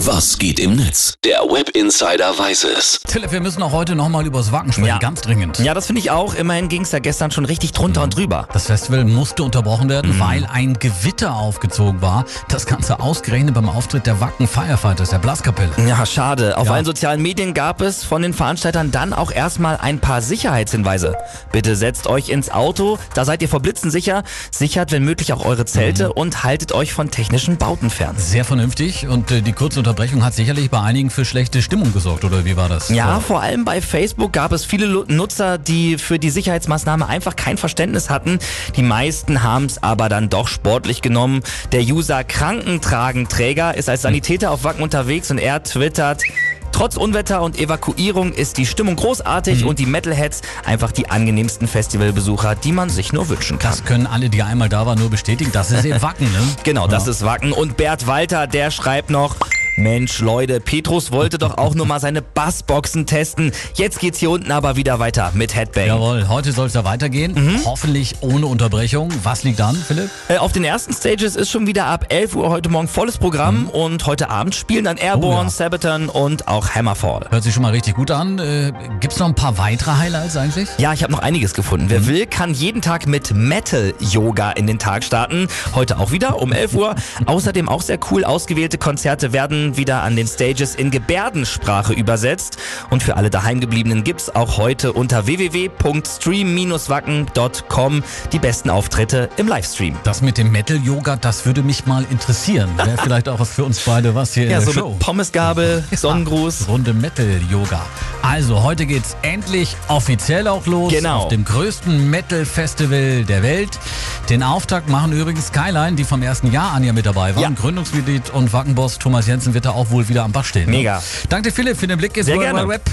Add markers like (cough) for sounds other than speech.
Was geht im Netz? Der Web Insider weiß es. Philipp, wir müssen auch heute nochmal übers Wacken sprechen, Ja. ganz dringend. Ja, das finde ich auch. Immerhin ging es ja gestern schon richtig drunter und drüber. Das Festival musste unterbrochen werden, Mhm. weil ein Gewitter aufgezogen war. Das Ganze ausgerechnet beim Auftritt der Wacken Firefighters, der Blaskapelle. Ja, schade. Auf Ja. allen sozialen Medien gab es von den Veranstaltern dann auch erstmal ein paar Sicherheitshinweise. Bitte setzt euch ins Auto, da seid ihr vor Blitzen sicher. Sichert, wenn möglich, auch eure Zelte Mhm. und haltet euch von technischen Bauten fern. Sehr vernünftig und äh, die kurze Unterbrechung hat sicherlich bei einigen für schlechte Stimmung gesorgt, oder wie war das? Ja, vor allem bei Facebook gab es viele Nutzer, die für die Sicherheitsmaßnahme einfach kein Verständnis hatten. Die meisten haben es aber dann doch sportlich genommen. Der User Krankentragenträger ist als Sanitäter auf Wacken unterwegs und er twittert. Trotz Unwetter und Evakuierung ist die Stimmung großartig Mhm. und die Metalheads einfach die angenehmsten Festivalbesucher, die man sich nur wünschen kann. Das können alle, die einmal da waren, nur bestätigen. Das ist eben Wacken, ne? (laughs) Genau, das ist Wacken. Und Bert Walter, der schreibt noch, Mensch, Leute, Petrus wollte doch auch nur mal seine Bassboxen testen. Jetzt geht's hier unten aber wieder weiter mit Headbang. Jawohl, heute soll es ja weitergehen. Mhm. Hoffentlich ohne Unterbrechung. Was liegt an, Philipp? Äh, Auf den ersten Stages ist schon wieder ab 11 Uhr heute Morgen volles Programm und heute Abend spielen dann Airborne, Mhm. Oh ja. Sabaton und auch Hammerfall. Hört sich schon mal richtig gut an. Äh, gibt's noch ein paar weitere Highlights eigentlich? Ja, ich habe noch einiges gefunden. Wer will, kann jeden Tag mit Metal-Yoga in den Tag starten. Heute auch wieder um 11 Uhr. (laughs) Außerdem auch sehr cool ausgewählte Konzerte werden wieder an den Stages in Gebärdensprache übersetzt. Und für alle daheimgebliebenen gibt's auch heute unter www.stream-wacken.com die besten Auftritte im Livestream. Das mit dem Metal-Yoga, das würde mich mal interessieren. Wäre vielleicht auch was für uns beide, was hier Ja, in der so Show. mit Pommesgabel, (laughs) Sonnengruß. Runde Metal-Yoga. Also, heute geht's endlich offiziell auch los. Genau. Auf dem größten Metal-Festival der Welt. Den Auftakt machen übrigens Skyline, die vom ersten Jahr an ja mit dabei waren. Ja. Gründungsmitglied und Wackenboss Thomas Jensen wird da auch wohl wieder am Bach stehen. ne? Mega. Danke Philipp, für den Blick ins Sehr World gerne. Wide Web.